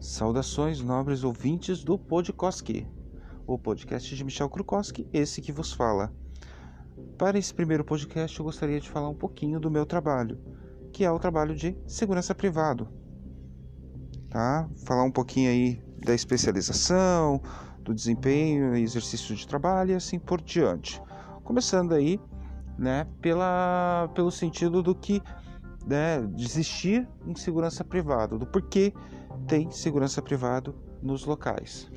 Saudações, nobres ouvintes do Podkoski, o podcast de Michel Krukowski, esse que vos fala. Para esse primeiro podcast, eu gostaria de falar um pouquinho do meu trabalho, que é o trabalho de segurança privado. Tá? Falar um pouquinho aí da especialização, do desempenho e exercício de trabalho e assim por diante. Começando aí, né, pela, pelo sentido do que né, desistir em segurança privada, do porquê tem segurança privado nos locais,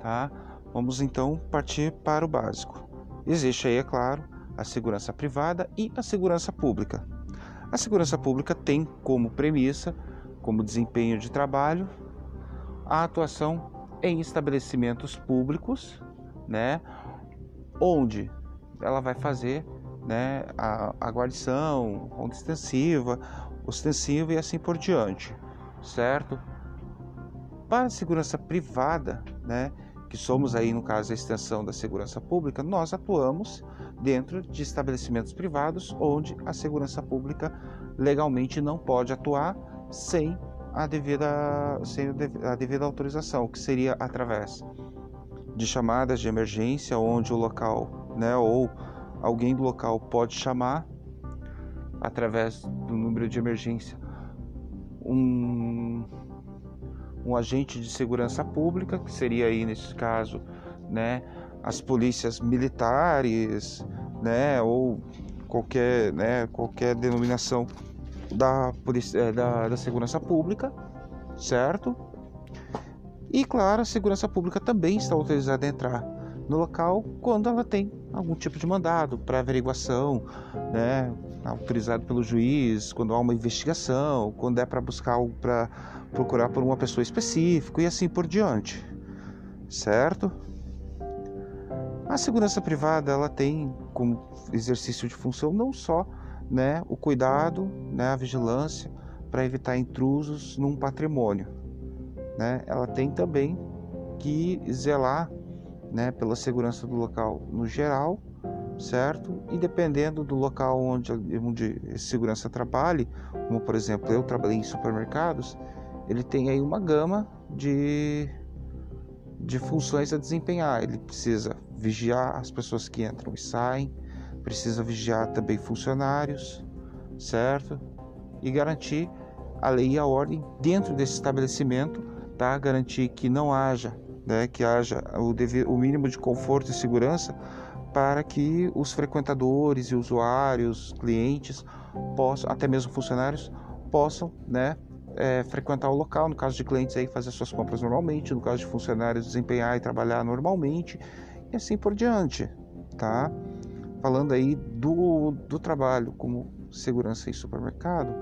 tá? Vamos então partir para o básico. Existe aí, é claro, a segurança privada e a segurança pública. A segurança pública tem como premissa, como desempenho de trabalho, a atuação em estabelecimentos públicos, né, onde ela vai fazer né, a, a guarnição, extensiva, ostensiva e assim por diante, certo? Para a segurança privada, né, que somos aí no caso a extensão da segurança pública, nós atuamos dentro de estabelecimentos privados onde a segurança pública legalmente não pode atuar sem a devida, sem a devida autorização, que seria através de chamadas de emergência, onde o local, né, ou alguém do local pode chamar através do número de emergência um, um agente de segurança pública, que seria aí nesse caso, né, as polícias militares, né, ou qualquer, né, qualquer denominação da, polícia, é, da, da segurança pública, certo? E claro, a segurança pública também está autorizada a entrar no local quando ela tem algum tipo de mandado para averiguação, né, autorizado pelo juiz, quando há uma investigação, quando é para buscar algo para procurar por uma pessoa específica e assim por diante, certo? A segurança privada ela tem como exercício de função não só né, o cuidado, né, a vigilância para evitar intrusos num patrimônio, né? Ela tem também que zelar né, pela segurança do local no geral, certo? E dependendo do local onde, onde segurança trabalhe, como por exemplo eu trabalhei em supermercados, ele tem aí uma gama de, de funções a desempenhar. Ele precisa vigiar as pessoas que entram e saem, precisa vigiar também funcionários, certo? E garantir a lei e a ordem dentro desse estabelecimento, tá? Garantir que não haja né, que haja o, dever, o mínimo de conforto e segurança para que os frequentadores e usuários, clientes, possam, até mesmo funcionários, possam né, é, frequentar o local. No caso de clientes, aí, fazer suas compras normalmente, no caso de funcionários, desempenhar e trabalhar normalmente, e assim por diante. Tá? Falando aí do, do trabalho como segurança em supermercado,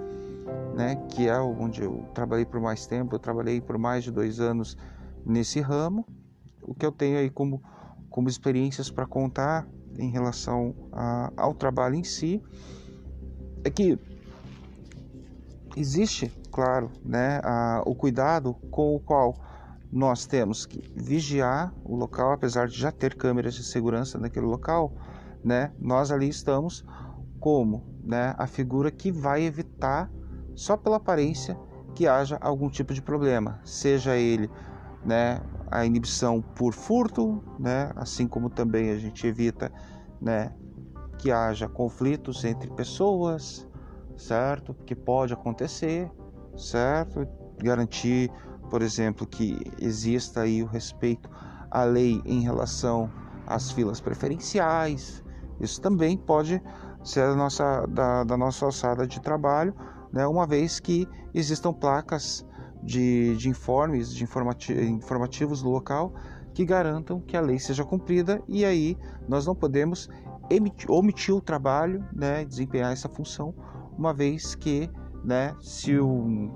né, que é onde eu trabalhei por mais tempo, eu trabalhei por mais de dois anos nesse ramo. O que eu tenho aí como, como experiências para contar em relação a, ao trabalho em si é que existe, claro, né, a, o cuidado com o qual nós temos que vigiar o local, apesar de já ter câmeras de segurança naquele local, né, nós ali estamos como né, a figura que vai evitar, só pela aparência, que haja algum tipo de problema, seja ele né, a inibição por furto, né, assim como também a gente evita né, que haja conflitos entre pessoas, certo? Que pode acontecer, certo? Garantir, por exemplo, que exista aí o respeito à lei em relação às filas preferenciais. Isso também pode ser da nossa, da, da nossa alçada de trabalho, né, uma vez que existam placas de, de informes, de informati informativos do local que garantam que a lei seja cumprida e aí nós não podemos emitir, omitir o trabalho, né, desempenhar essa função, uma vez que, né, se um,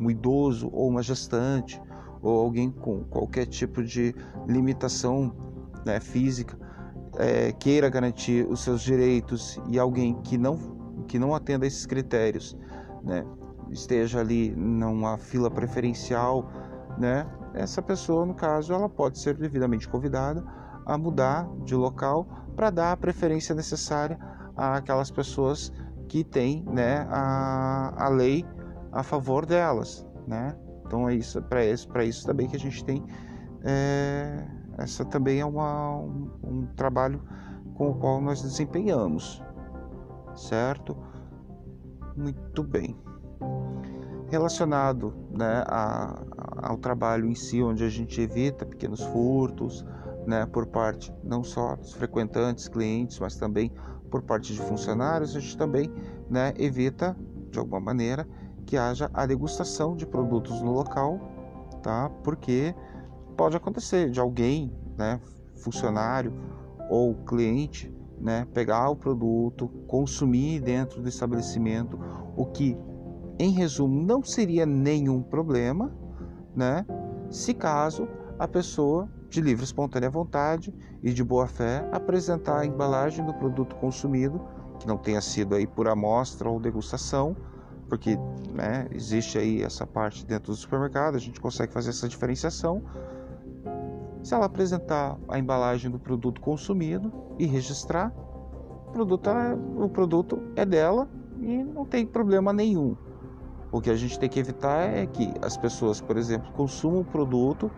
um idoso ou uma gestante ou alguém com qualquer tipo de limitação né, física é, queira garantir os seus direitos e alguém que não que não atenda a esses critérios, né, esteja ali numa fila preferencial, né? Essa pessoa, no caso, ela pode ser devidamente convidada a mudar de local para dar a preferência necessária àquelas pessoas que têm, né, a, a lei a favor delas, né? Então é isso para isso, isso também que a gente tem. É, essa também é uma, um, um trabalho com o qual nós desempenhamos, certo? Muito bem. Relacionado né, a, ao trabalho em si, onde a gente evita pequenos furtos, né, por parte não só dos frequentantes, clientes, mas também por parte de funcionários, a gente também né, evita, de alguma maneira, que haja a degustação de produtos no local, tá? Porque pode acontecer de alguém, né, funcionário ou cliente, né, pegar o produto, consumir dentro do estabelecimento, o que, em resumo, não seria nenhum problema, né, se caso a pessoa de livre espontânea vontade e de boa fé apresentar a embalagem do produto consumido, que não tenha sido aí por amostra ou degustação, porque né, existe aí essa parte dentro do supermercado, a gente consegue fazer essa diferenciação. Se ela apresentar a embalagem do produto consumido e registrar, o produto é, o produto é dela e não tem problema nenhum. O que a gente tem que evitar é que as pessoas, por exemplo, consumam o produto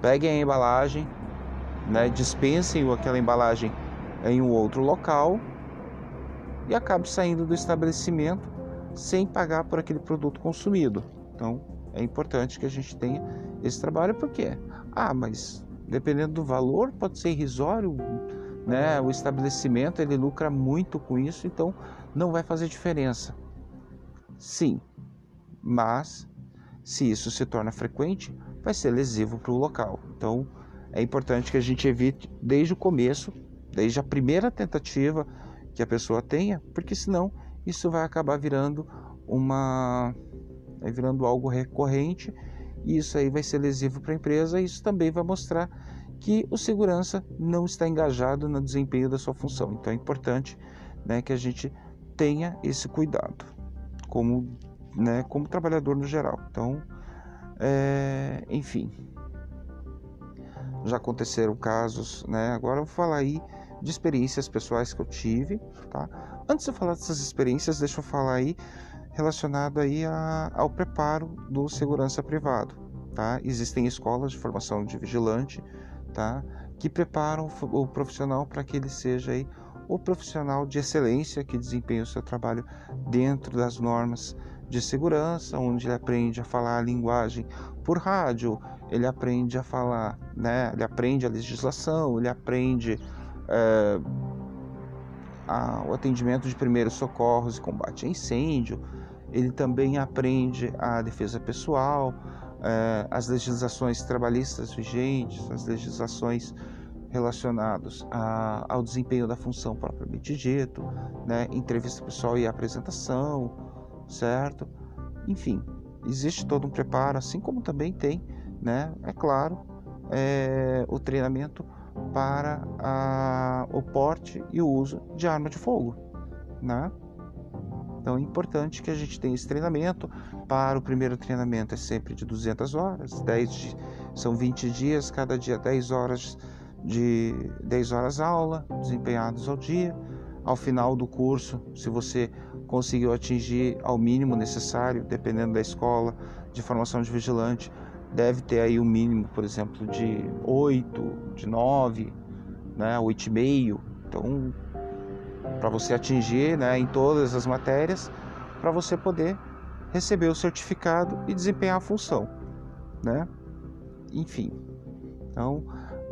peguem a embalagem, né, dispensem aquela embalagem em um outro local e acabe saindo do estabelecimento sem pagar por aquele produto consumido. Então é importante que a gente tenha esse trabalho porque ah, mas dependendo do valor pode ser irrisório, né? O estabelecimento ele lucra muito com isso, então não vai fazer diferença. Sim, mas se isso se torna frequente, vai ser lesivo para o local. Então é importante que a gente evite desde o começo, desde a primeira tentativa que a pessoa tenha, porque senão isso vai acabar virando uma virando algo recorrente e isso aí vai ser lesivo para a empresa e isso também vai mostrar que o segurança não está engajado no desempenho da sua função. Então é importante né, que a gente tenha esse cuidado como, né, como trabalhador no geral. Então é, enfim, já aconteceram casos, né? Agora eu vou falar aí de experiências pessoais que eu tive, tá? Antes de eu falar dessas experiências, deixa eu falar aí relacionado aí a, ao preparo do segurança privado, tá? Existem escolas de formação de vigilante, tá? Que preparam o profissional para que ele seja aí o profissional de excelência que desempenha o seu trabalho dentro das normas de segurança, onde ele aprende a falar a linguagem por rádio, ele aprende a falar, né? Ele aprende a legislação, ele aprende é, a, o atendimento de primeiros socorros e combate a incêndio. Ele também aprende a defesa pessoal, é, as legislações trabalhistas vigentes, as legislações relacionadas a, ao desempenho da função propriamente dito, né? entrevista pessoal e apresentação, certo? Enfim, existe todo um preparo, assim como também tem, né? É claro, é, o treinamento para a, o porte e o uso de arma de fogo, né? Então é importante que a gente tenha esse treinamento. Para o primeiro treinamento é sempre de 200 horas, 10 de, são 20 dias, cada dia 10 horas de 10 horas aula, desempenhados ao dia. Ao final do curso, se você conseguiu atingir ao mínimo necessário, dependendo da escola de formação de vigilante, deve ter aí um mínimo, por exemplo, de 8, de 9, né, 8,5. Então, para você atingir né, em todas as matérias, para você poder receber o certificado e desempenhar a função, né? Enfim, então,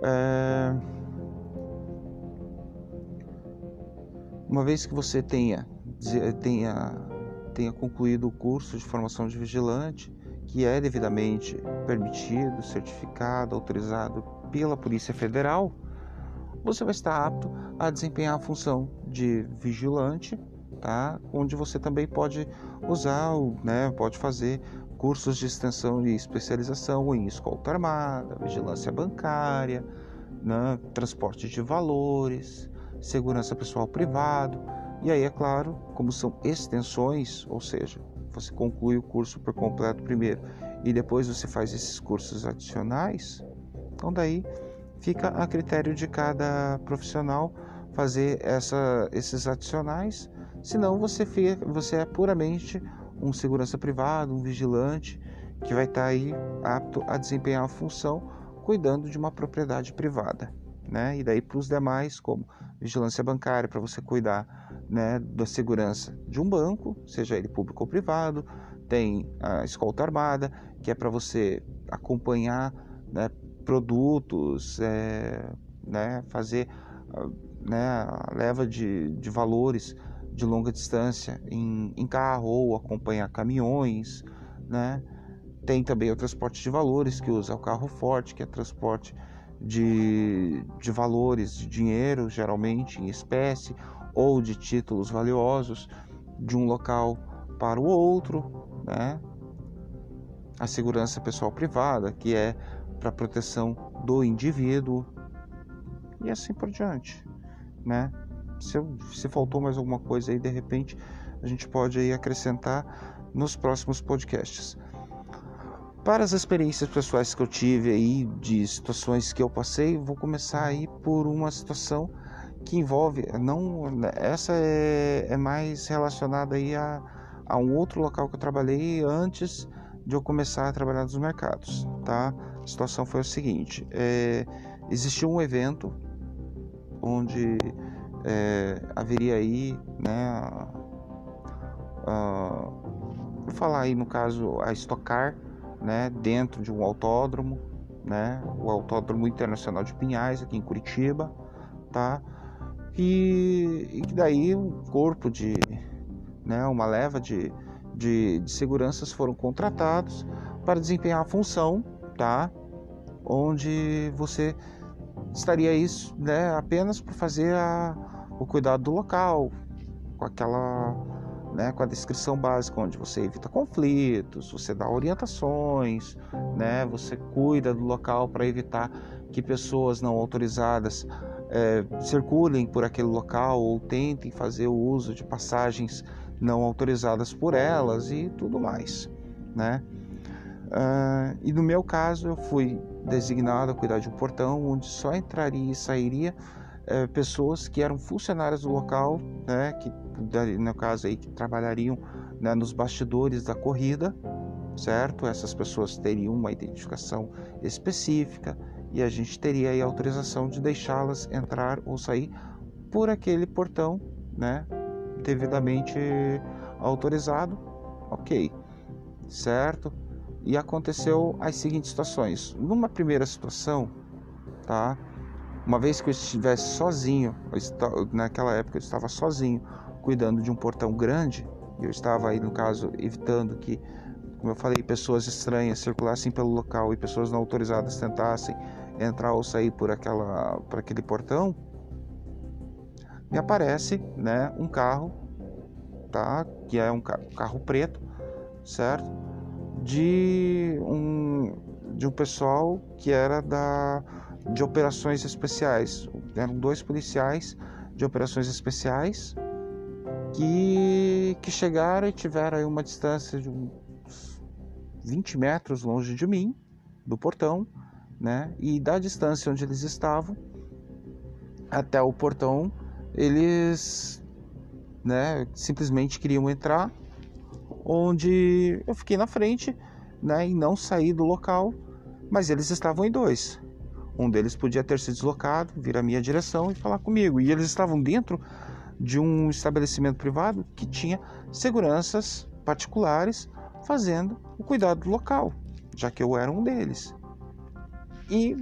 é... uma vez que você tenha tenha, tenha concluído o curso de formação de vigilante, que é devidamente permitido, certificado, autorizado pela Polícia Federal, você vai estar apto a desempenhar a função de vigilante, tá? onde você também pode usar, né, pode fazer cursos de extensão e especialização em escolta armada, vigilância bancária, né, transporte de valores, segurança pessoal privado e aí, é claro, como são extensões, ou seja, você conclui o curso por completo primeiro e depois você faz esses cursos adicionais, então daí fica a critério de cada profissional fazer essa, esses adicionais, senão você, fica, você é puramente um segurança privado, um vigilante que vai estar aí apto a desempenhar a função cuidando de uma propriedade privada. Né? E daí para os demais, como vigilância bancária, para você cuidar né, da segurança de um banco, seja ele público ou privado, tem a escolta armada, que é para você acompanhar né, produtos, é, né, fazer né, a leva de, de valores de longa distância em, em carro ou acompanhar caminhões, né? Tem também o transporte de valores, que usa o carro forte, que é transporte de, de valores, de dinheiro, geralmente em espécie, ou de títulos valiosos, de um local para o outro, né? A segurança pessoal privada, que é para proteção do indivíduo, e assim por diante, né? Se, se faltou mais alguma coisa aí, de repente, a gente pode aí acrescentar nos próximos podcasts. Para as experiências pessoais que eu tive aí, de situações que eu passei, vou começar aí por uma situação que envolve, não, essa é, é mais relacionada aí a, a um outro local que eu trabalhei antes de eu começar a trabalhar nos mercados, tá? A situação foi o seguinte, é, existiu um evento onde é, haveria aí, né, vou falar aí no caso a estocar, né, dentro de um autódromo, né, o Autódromo Internacional de Pinhais aqui em Curitiba, tá? E, e daí um corpo de, né, uma leva de, de, de seguranças foram contratados para desempenhar a função, tá? Onde você estaria isso, né, apenas por fazer a, o cuidado do local, com aquela, né, com a descrição básica onde você evita conflitos, você dá orientações, né, você cuida do local para evitar que pessoas não autorizadas é, circulem por aquele local ou tentem fazer o uso de passagens não autorizadas por elas e tudo mais, né? Uh, e no meu caso eu fui designado a cuidar de um portão onde só entraria e sairia é, pessoas que eram funcionárias do local, né, que no caso aí que trabalhariam né, nos bastidores da corrida, certo? Essas pessoas teriam uma identificação específica e a gente teria aí autorização de deixá-las entrar ou sair por aquele portão, né, devidamente autorizado, ok, certo? E aconteceu as seguintes situações. Numa primeira situação, tá? Uma vez que eu estivesse sozinho, naquela época eu estava sozinho, cuidando de um portão grande, eu estava aí, no caso, evitando que, como eu falei, pessoas estranhas circulassem pelo local e pessoas não autorizadas tentassem entrar ou sair por, aquela, por aquele portão, me aparece né, um carro, tá, que é um carro preto, certo? De um, de um pessoal que era da de operações especiais. Eram dois policiais de operações especiais que, que chegaram e tiveram aí uma distância de uns 20 metros longe de mim, do portão, né? E da distância onde eles estavam até o portão, eles né, simplesmente queriam entrar, onde eu fiquei na frente, né, e não saí do local, mas eles estavam em dois. Um deles podia ter se deslocado, vir à minha direção e falar comigo. E eles estavam dentro de um estabelecimento privado que tinha seguranças particulares fazendo o cuidado do local, já que eu era um deles. E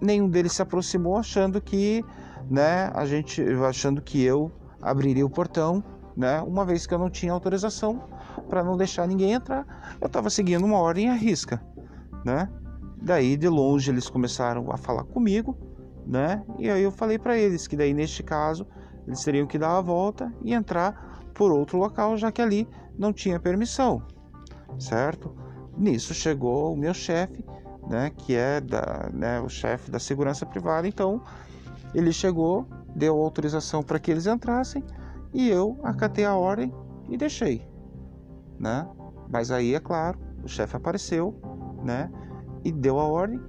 nenhum deles se aproximou achando que, né, a gente achando que eu abriria o portão, né, uma vez que eu não tinha autorização para não deixar ninguém entrar. Eu estava seguindo uma ordem à risca, né? Daí de longe eles começaram a falar comigo, né? E aí eu falei para eles que daí neste caso eles teriam que dar a volta e entrar por outro local, já que ali não tinha permissão, certo? Nisso chegou o meu chefe, né, que é da, né, o chefe da segurança privada, então ele chegou, deu autorização para que eles entrassem e eu acatei a ordem e deixei, né? Mas aí é claro, o chefe apareceu, né? E deu a ordem,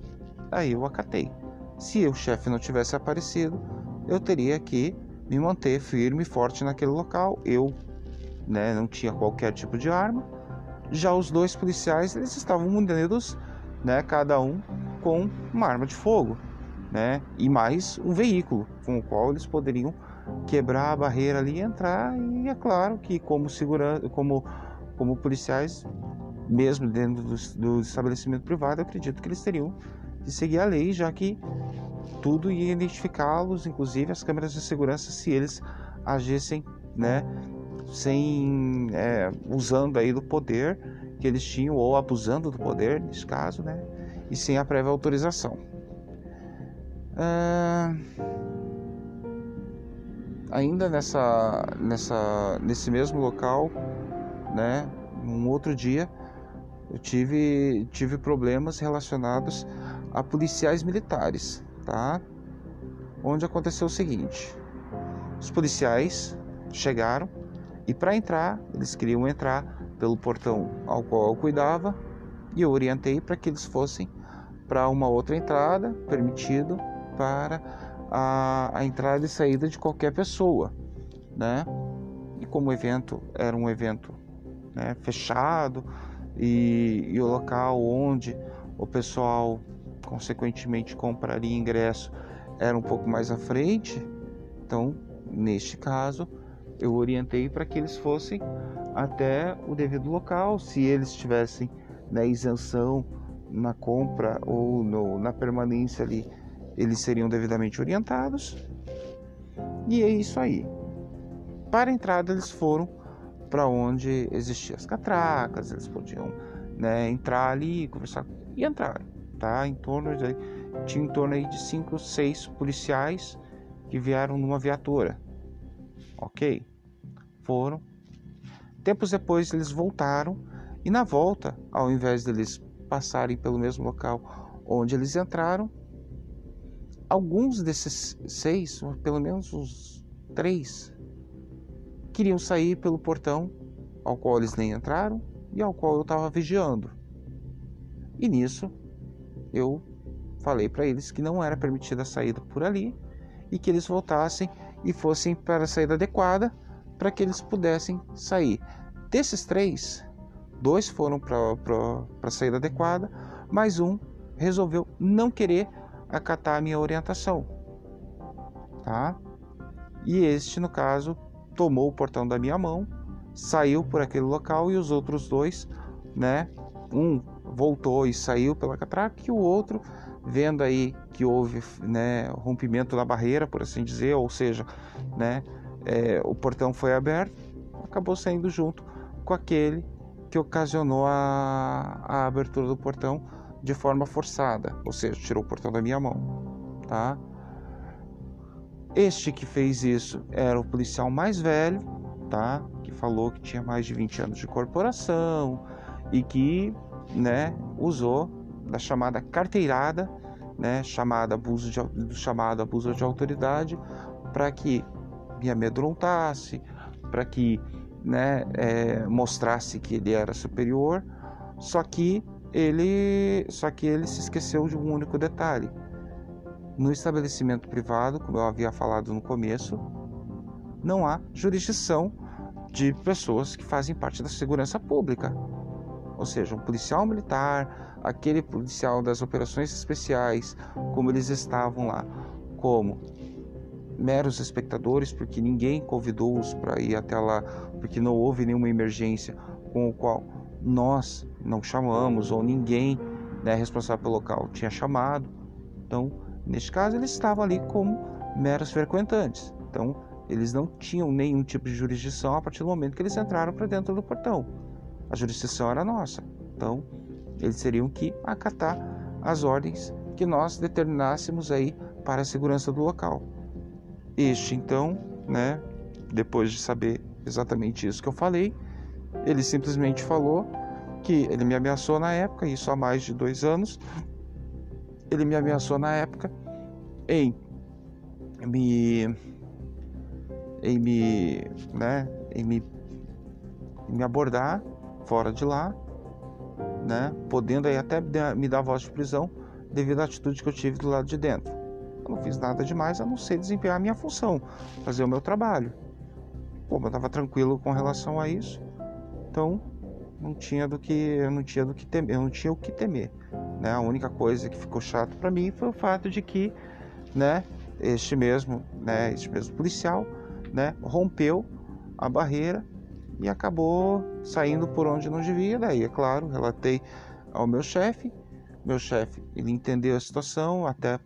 aí eu acatei. Se o chefe não tivesse aparecido, eu teria que me manter firme e forte naquele local. Eu né, não tinha qualquer tipo de arma, Já os dois policiais, eles estavam munidos, né, cada um com uma arma de fogo, né, e mais um veículo com o qual eles poderiam quebrar a barreira ali e entrar. E é claro que como segurança, como como policiais, mesmo dentro do, do estabelecimento privado, eu acredito que eles teriam que seguir a lei, já que tudo ia identificá-los, inclusive as câmeras de segurança, se eles agissem, né, sem é, usando aí do poder que eles tinham ou abusando do poder nesse caso, né, e sem a prévia autorização. Ah, ainda nessa, nessa, nesse mesmo local, né, um outro dia, eu tive, tive problemas relacionados a policiais militares, tá? Onde aconteceu o seguinte: os policiais chegaram e para entrar, eles queriam entrar pelo portão ao qual eu cuidava e eu orientei para que eles fossem para uma outra entrada, permitido para a, a entrada e saída de qualquer pessoa, né? E como o evento era um evento né, fechado e, e o local onde o pessoal consequentemente compraria ingresso era um pouco mais à frente, então neste caso eu orientei para que eles fossem até o devido local, se eles tivessem na né, isenção na compra ou no, na permanência ali, eles seriam devidamente orientados. E é isso aí. Para a entrada eles foram para onde existiam as catracas, eles podiam né, entrar ali, conversar e entrar, tá? Em torno de, tinha em torno aí de cinco, seis policiais que vieram numa viatura, ok? Foram. Tempos depois eles voltaram e na volta, ao invés deles passarem pelo mesmo local onde eles entraram, alguns desses seis, pelo menos os três, queriam sair pelo portão ao qual eles nem entraram e ao qual eu estava vigiando. E nisso eu falei para eles que não era permitida a saída por ali e que eles voltassem e fossem para a saída adequada para que eles pudessem sair. Desses três, dois foram para a saída adequada, mas um resolveu não querer acatar a minha orientação. Tá? E este, no caso, tomou o portão da minha mão, saiu por aquele local e os outros dois, né? Um voltou e saiu pela catraca e o outro, vendo aí que houve, né, rompimento da barreira, por assim dizer, ou seja, né, é, o portão foi aberto, acabou saindo junto com aquele que ocasionou a, a abertura do portão de forma forçada, ou seja, tirou o portão da minha mão, tá? Este que fez isso era o policial mais velho, tá? Que falou que tinha mais de 20 anos de corporação e que, né, usou da chamada carteirada, né, chamada abuso de, do chamado abuso de autoridade, para que me amedrontasse, para que, né, é, mostrasse que ele era superior. Só que ele, só que ele se esqueceu de um único detalhe no estabelecimento privado, como eu havia falado no começo, não há jurisdição de pessoas que fazem parte da segurança pública. Ou seja, um policial militar, aquele policial das operações especiais, como eles estavam lá, como meros espectadores, porque ninguém convidou-os para ir até lá, porque não houve nenhuma emergência com o qual nós não chamamos ou ninguém né, responsável pelo local tinha chamado. Então, Neste caso, eles estavam ali como meros frequentantes. Então, eles não tinham nenhum tipo de jurisdição a partir do momento que eles entraram para dentro do portão. A jurisdição era nossa. Então, eles teriam que acatar as ordens que nós determinássemos aí para a segurança do local. Este, então, né, depois de saber exatamente isso que eu falei, ele simplesmente falou que ele me ameaçou na época, isso há mais de dois anos, ele me ameaçou na época em me em me, né, em me, em me abordar fora de lá, né, podendo aí até me dar voz de prisão devido à atitude que eu tive do lado de dentro. Eu não fiz nada demais a não ser desempenhar a minha função, fazer o meu trabalho. Pô, eu estava tranquilo com relação a isso. Então, não tinha do que eu não tinha do que temer, eu não tinha o que temer, né? A única coisa que ficou chato para mim foi o fato de que, né, este mesmo, né, este mesmo policial, né, rompeu a barreira e acabou saindo por onde não devia. Daí, é claro, relatei ao meu chefe. Meu chefe, ele entendeu a situação, até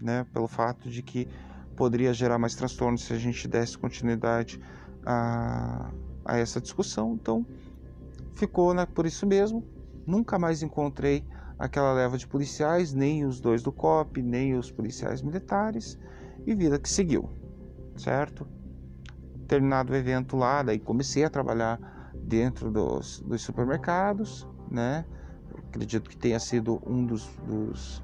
né, pelo fato de que poderia gerar mais transtornos se a gente desse continuidade a, a essa discussão. Então, ficou né, por isso mesmo. Nunca mais encontrei aquela leva de policiais, nem os dois do COP, nem os policiais militares, e vida que seguiu, certo? Terminado o evento lá, daí comecei a trabalhar dentro dos, dos supermercados, né? Acredito que tenha sido um dos, dos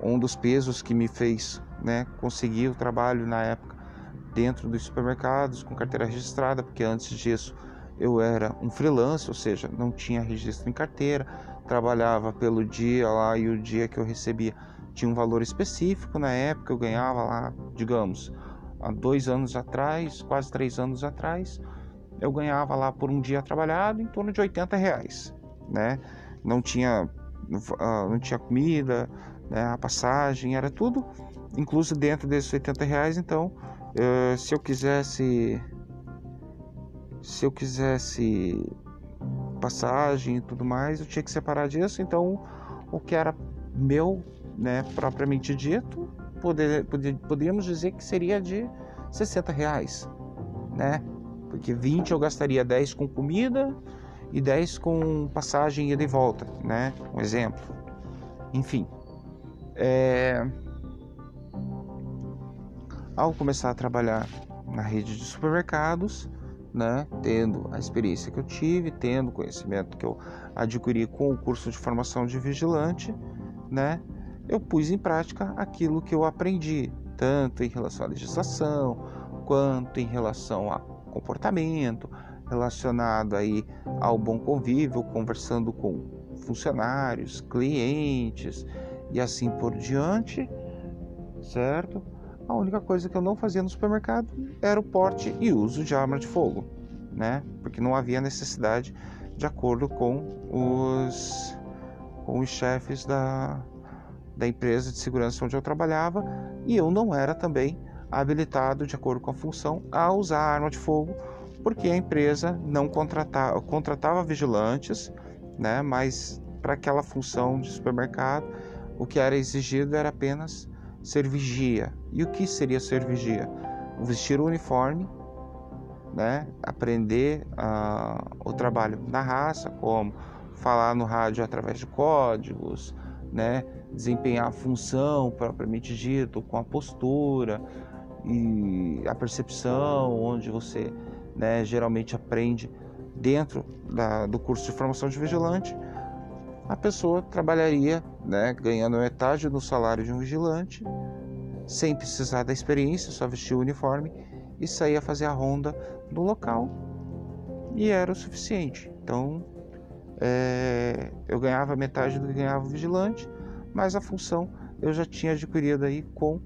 um dos pesos que me fez né, conseguir o trabalho na época dentro dos supermercados com carteira registrada, porque antes disso eu era um freelancer, ou seja, não tinha registro em carteira, trabalhava pelo dia lá e o dia que eu recebia tinha um valor específico. Na época eu ganhava lá, digamos, há dois anos atrás, quase três anos atrás, eu ganhava lá por um dia trabalhado em torno de 80 reais, né? Não tinha, ah, não tinha comida, né, a passagem, era tudo incluso dentro desses 80 reais. Então, uh, se eu quisesse, se eu quisesse passagem e tudo mais, eu tinha que separar disso. Então, o que era meu, né, propriamente dito, poder, poder, poderíamos dizer que seria de 60 reais, né? Porque 20 eu gastaria 10 com comida e 10 com passagem ida e volta, né? Um exemplo. Enfim, é... Ao começar a trabalhar na rede de supermercados, né, tendo a experiência que eu tive, tendo o conhecimento que eu adquiri com o curso de formação de vigilante, né, eu pus em prática aquilo que eu aprendi, tanto em relação à legislação, quanto em relação a comportamento, relacionado aí ao bom convívio, conversando com funcionários, clientes, e assim por diante, certo? A única coisa que eu não fazia no supermercado era o porte e uso de arma de fogo, né? Porque não havia necessidade de acordo com os, com os chefes da, da empresa de segurança onde eu trabalhava e eu não era também habilitado, de acordo com a função, a usar arma de fogo, porque a empresa não contratava, contratava vigilantes, né? Mas para aquela função de supermercado o que era exigido era apenas ser vigia. E o que seria ser vigia? Vestir o uniforme, né? aprender uh, o trabalho na raça, como falar no rádio através de códigos, né? desempenhar a função propriamente dito, com a postura e a percepção, onde você né, geralmente aprende dentro da, do curso de formação de vigilante a pessoa trabalharia né, ganhando metade do salário de um vigilante, sem precisar da experiência, só vestir o uniforme e sair a fazer a ronda no local e era o suficiente. Então é, eu ganhava metade do que ganhava o vigilante, mas a função eu já tinha adquirido aí com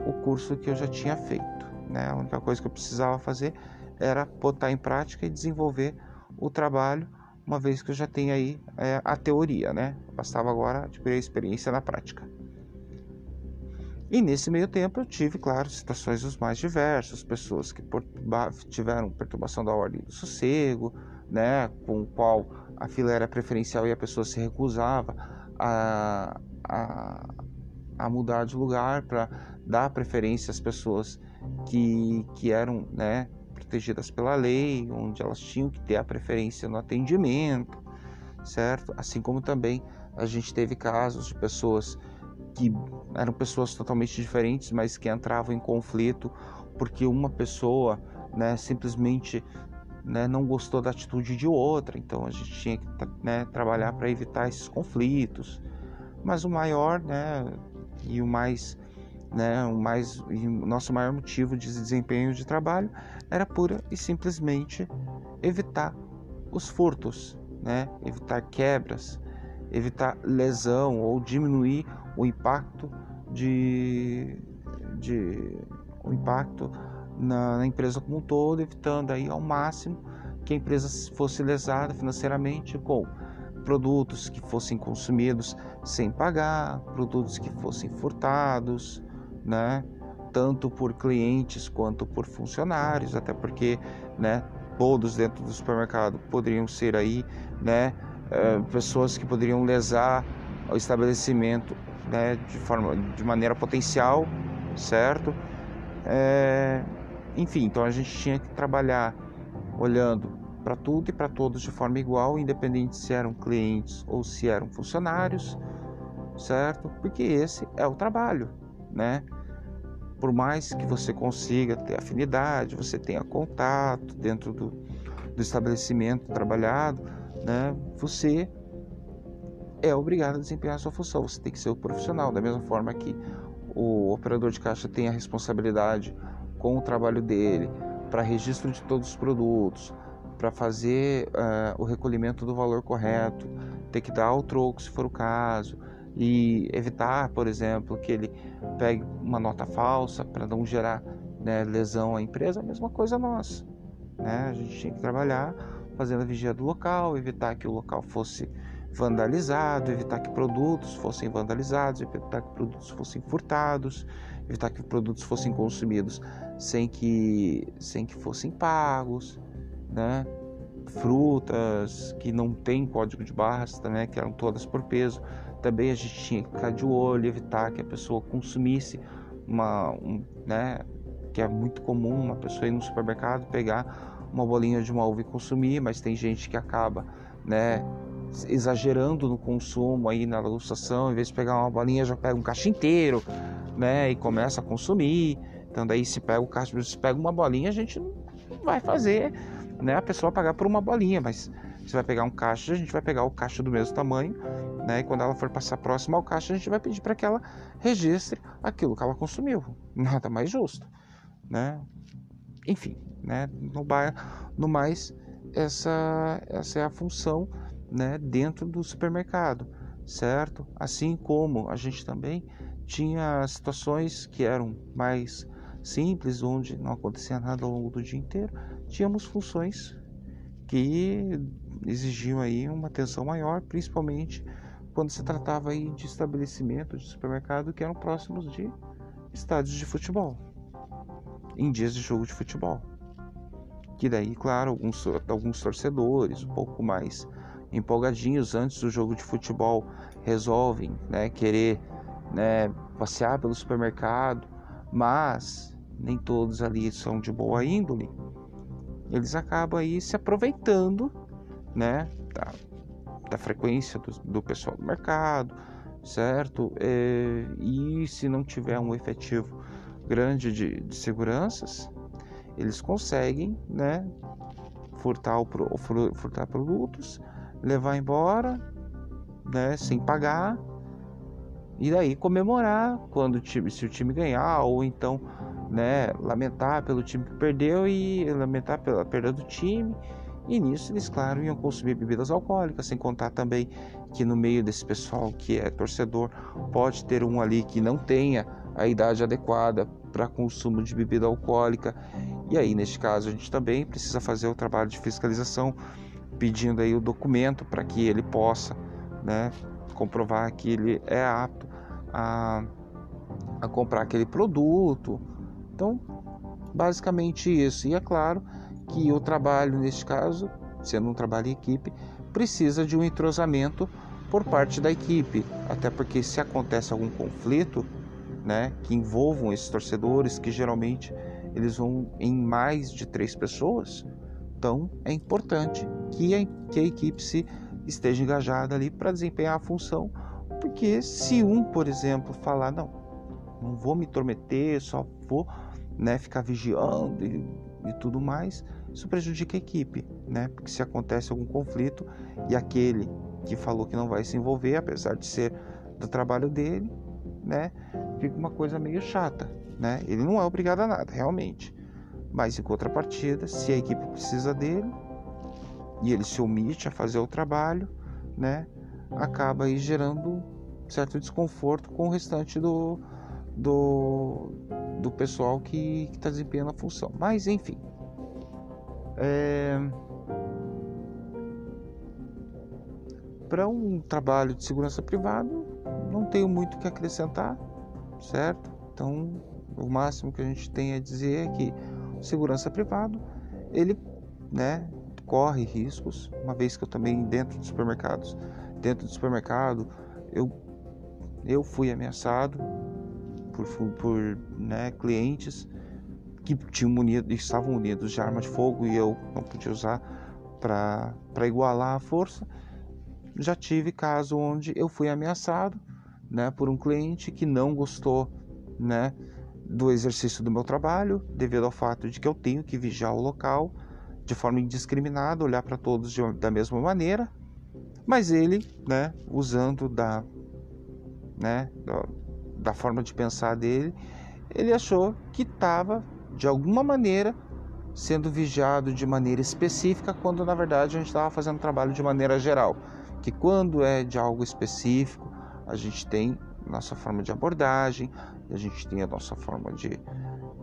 o curso que eu já tinha feito. Né? A única coisa que eu precisava fazer era botar em prática e desenvolver o trabalho uma vez que eu já tenho aí é, a teoria, né? Bastava agora adquirir a experiência na prática. E nesse meio tempo eu tive, claro, situações os mais diversas, pessoas que tiveram perturbação da ordem do sossego, né, com o qual a fila era preferencial e a pessoa se recusava a, a, a mudar de lugar para dar preferência às pessoas que, que eram, né, protegidas pela lei, onde elas tinham que ter a preferência no atendimento, certo? Assim como também a gente teve casos de pessoas que eram pessoas totalmente diferentes, mas que entravam em conflito porque uma pessoa, né, simplesmente né, não gostou da atitude de outra. Então a gente tinha que né, trabalhar para evitar esses conflitos. Mas o maior, né, e o mais né, o mais o nosso maior motivo de desempenho de trabalho era pura e simplesmente evitar os furtos, né, evitar quebras, evitar lesão ou diminuir o impacto de, de o impacto na, na, empresa como um todo, evitando aí ao máximo que a empresa fosse lesada financeiramente com produtos que fossem consumidos sem pagar, produtos que fossem furtados, né? Tanto por clientes quanto por funcionários, até porque, né? Todos dentro do supermercado poderiam ser aí, né? É, pessoas que poderiam lesar o estabelecimento, né? De forma, de maneira potencial, certo? É, enfim, então a gente tinha que trabalhar olhando para tudo e para todos de forma igual, independente se eram clientes ou se eram funcionários, certo? Porque esse é o trabalho, né? Por mais que você consiga ter afinidade, você tenha contato dentro do, do estabelecimento trabalhado, né? Você é obrigado a desempenhar a sua função, você tem que ser o profissional, da mesma forma que o operador de caixa tem a responsabilidade com o trabalho dele para registro de todos os produtos, para fazer uh, o recolhimento do valor correto, ter que dar o troco se for o caso, e evitar, por exemplo, que ele pegue uma nota falsa para não gerar né, lesão à empresa, a mesma coisa nós. Né? A gente tinha que trabalhar fazendo a vigia do local, evitar que o local fosse vandalizado, evitar que produtos fossem vandalizados, evitar que produtos fossem furtados, evitar que produtos fossem consumidos sem que, sem que fossem pagos né? frutas que não tem código de barras, né? que eram todas por peso. Também a gente tinha que ficar de olho, evitar que a pessoa consumisse uma, um, né? que é muito comum uma pessoa ir no supermercado pegar uma bolinha de uma uva e consumir, mas tem gente que acaba, né? exagerando no consumo aí na degustação, em vez de pegar uma bolinha já pega um caixa inteiro, né, e começa a consumir. Então daí se pega o caixa, se pega uma bolinha, a gente não vai fazer né, a pessoa pagar por uma bolinha, mas você vai pegar um caixa, a gente vai pegar o caixa do mesmo tamanho, né, e quando ela for passar próximo ao caixa, a gente vai pedir para que ela registre aquilo que ela consumiu. Nada mais justo, né? Enfim, né, no, no mais, essa, essa é a função né, dentro do supermercado, certo? Assim como a gente também tinha situações que eram mais simples, onde não acontecia nada ao longo do dia inteiro, tínhamos funções que exigiam aí uma atenção maior, principalmente quando se tratava aí de estabelecimentos de supermercado que eram próximos de estádios de futebol, em dias de jogo de futebol. Que daí, claro, alguns, alguns torcedores um pouco mais empolgadinhos antes do jogo de futebol resolvem né, querer né, passear pelo supermercado, mas nem todos ali são de boa índole, eles acabam aí se aproveitando, né, da, da frequência do, do, pessoal do mercado, certo? É, e se não tiver um efetivo grande de, de seguranças, eles conseguem, né, furtar, o, furtar produtos, levar embora, né, sem pagar, e daí comemorar quando o time, se o time ganhar, ou então né, lamentar pelo time que perdeu e lamentar pela perda do time. E nisso eles, claro, iam consumir bebidas alcoólicas, sem contar também que no meio desse pessoal que é torcedor, pode ter um ali que não tenha a idade adequada para consumo de bebida alcoólica. E aí, neste caso, a gente também precisa fazer o trabalho de fiscalização, pedindo aí o documento para que ele possa, né, comprovar que ele é apto a, a comprar aquele produto, então, basicamente isso. E é claro que o trabalho, neste caso, sendo um trabalho em equipe, precisa de um entrosamento por parte da equipe, até porque se acontece algum conflito, né, que envolvam esses torcedores, que geralmente eles vão em mais de três pessoas, então é importante que a, que a equipe se esteja engajada ali para desempenhar a função, porque se um, por exemplo, falar não, não vou me intrometer, só vou né, ficar vigiando e, e tudo mais, isso prejudica a equipe, né? Porque se acontece algum conflito e aquele que falou que não vai se envolver, apesar de ser do trabalho dele, né, fica uma coisa meio chata, né? Ele não é obrigado a nada, realmente. Mas em contrapartida, se a equipe precisa dele e ele se omite a fazer o trabalho, né, acaba aí gerando certo desconforto com o restante do, do, do pessoal que está desempenhando a função. Mas enfim, é... Para um trabalho de segurança privada, não tenho muito o que acrescentar, certo? Então, o máximo que a gente tem a dizer é que segurança privado, ele, né, corre riscos, uma vez que eu também dentro de supermercados, dentro do supermercado, eu eu fui ameaçado por, por né, clientes que tinham munido, estavam munidos de arma de fogo e eu não podia usar para igualar a força. Já tive caso onde eu fui ameaçado né, por um cliente que não gostou né, do exercício do meu trabalho, devido ao fato de que eu tenho que vigiar o local de forma indiscriminada, olhar para todos de, da mesma maneira, mas ele, né, usando da, né, da, da forma de pensar dele, ele achou que estava de alguma maneira sendo vigiado de maneira específica, quando na verdade a gente estava fazendo trabalho de maneira geral. Que quando é de algo específico, a gente tem nossa forma de abordagem, a gente tem a nossa forma de,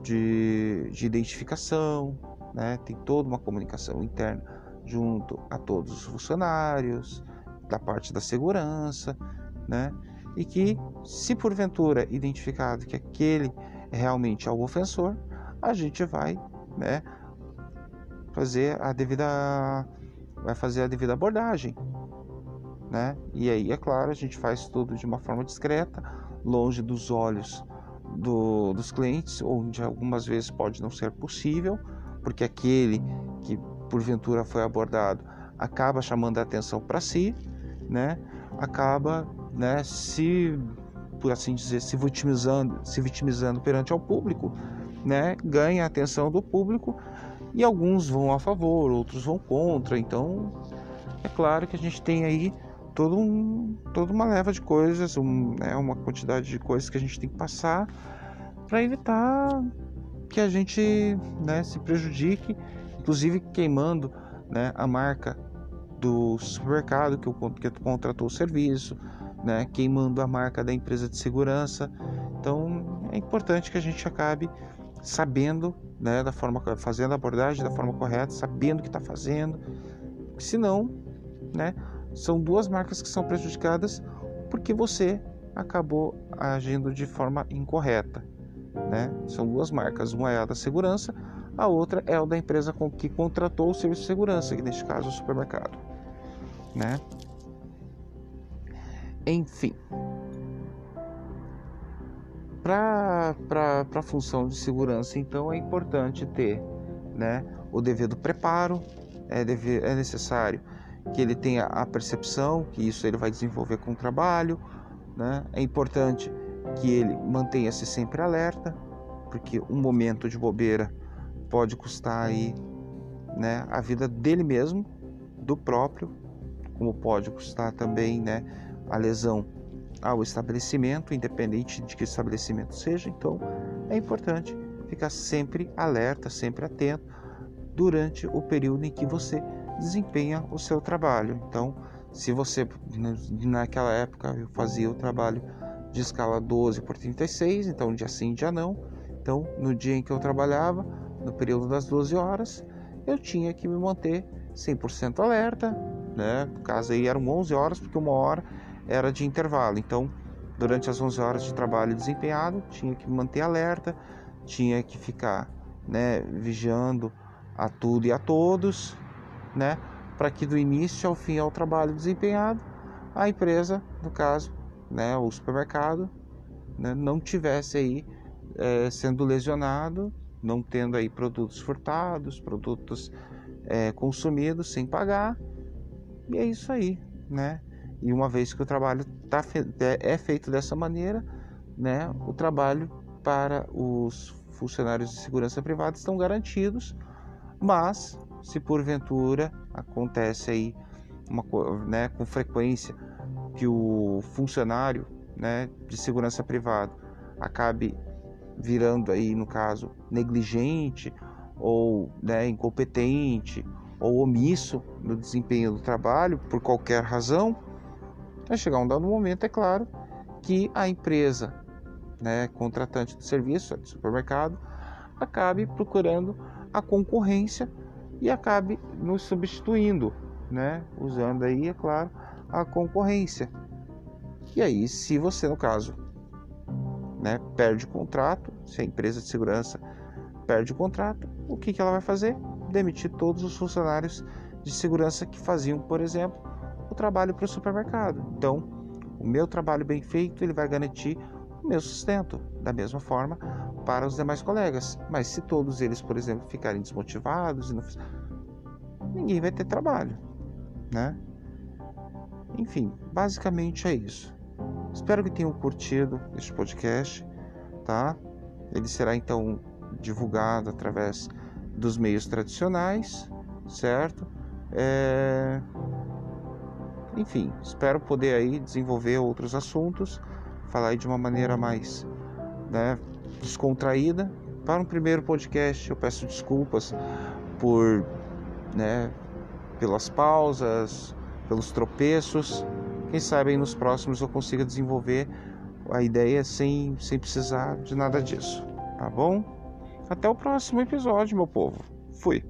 de, de identificação, né? tem toda uma comunicação interna junto a todos os funcionários, da parte da segurança, né? e que, se porventura identificado que aquele é realmente é o ofensor, a gente vai né, fazer a devida vai fazer a devida abordagem, né? E aí, é claro, a gente faz tudo de uma forma discreta, longe dos olhos do, dos clientes, onde algumas vezes pode não ser possível, porque aquele que porventura foi abordado acaba chamando a atenção para si, né? Acaba, né, se por assim dizer, se vitimizando, se vitimizando perante ao público, né? Ganha a atenção do público e alguns vão a favor, outros vão contra. Então, é claro que a gente tem aí todo um, toda uma leva de coisas, um, né, uma quantidade de coisas que a gente tem que passar para evitar que a gente né, se prejudique, inclusive queimando né, a marca do supermercado que, que contratou o serviço, né, queimando a marca da empresa de segurança. Então é importante que a gente acabe sabendo, né, da forma, fazendo a abordagem da forma correta, sabendo o que está fazendo, senão, né, são duas marcas que são prejudicadas porque você acabou agindo de forma incorreta, né? São duas marcas, uma é a da segurança, a outra é a da empresa com que contratou o serviço de segurança, que neste caso é o supermercado, né? Enfim, para a função de segurança, então, é importante ter né, o devido preparo, é, deve, é necessário que ele tenha a percepção, que isso ele vai desenvolver com o trabalho, né? é importante que ele mantenha-se sempre alerta, porque um momento de bobeira pode custar aí né, a vida dele mesmo, do próprio, como pode custar também né, a lesão ao estabelecimento, independente de que estabelecimento seja. Então, é importante ficar sempre alerta, sempre atento durante o período em que você desempenha o seu trabalho. Então, se você naquela época eu fazia o trabalho de escala 12 por 36, então dia sim, dia não. Então, no dia em que eu trabalhava, no período das 12 horas, eu tinha que me manter 100% alerta, né? Caso aí eram 11 horas, porque uma hora era de intervalo. Então, durante as 11 horas de trabalho desempenhado, tinha que manter alerta, tinha que ficar, né, vigiando a tudo e a todos, né, para que do início ao fim ao trabalho desempenhado, a empresa, no caso, né, o supermercado, né, não tivesse aí é, sendo lesionado, não tendo aí produtos furtados, produtos é, consumidos sem pagar, e é isso aí, né? E uma vez que o trabalho tá é, é feito dessa maneira, né, o trabalho para os funcionários de segurança privada estão garantidos, mas se porventura acontece aí uma, né, com frequência que o funcionário né, de segurança privada acabe virando aí no caso negligente ou né, incompetente ou omisso no desempenho do trabalho por qualquer razão, Vai chegar um dado momento, é claro, que a empresa né, contratante do serviço, do supermercado, acabe procurando a concorrência e acabe nos substituindo, né, usando aí, é claro, a concorrência. E aí, se você, no caso, né, perde o contrato, se a empresa de segurança perde o contrato, o que, que ela vai fazer? Demitir todos os funcionários de segurança que faziam, por exemplo, trabalho para o supermercado. Então, o meu trabalho bem feito ele vai garantir o meu sustento, da mesma forma para os demais colegas. Mas se todos eles, por exemplo, ficarem desmotivados, não... ninguém vai ter trabalho, né? Enfim, basicamente é isso. Espero que tenham curtido este podcast, tá? Ele será então divulgado através dos meios tradicionais, certo? É... Enfim, espero poder aí desenvolver outros assuntos, falar de uma maneira mais né, descontraída. Para um primeiro podcast, eu peço desculpas por, né, pelas pausas, pelos tropeços. Quem sabe aí nos próximos eu consiga desenvolver a ideia sem, sem precisar de nada disso, tá bom? Até o próximo episódio, meu povo. Fui.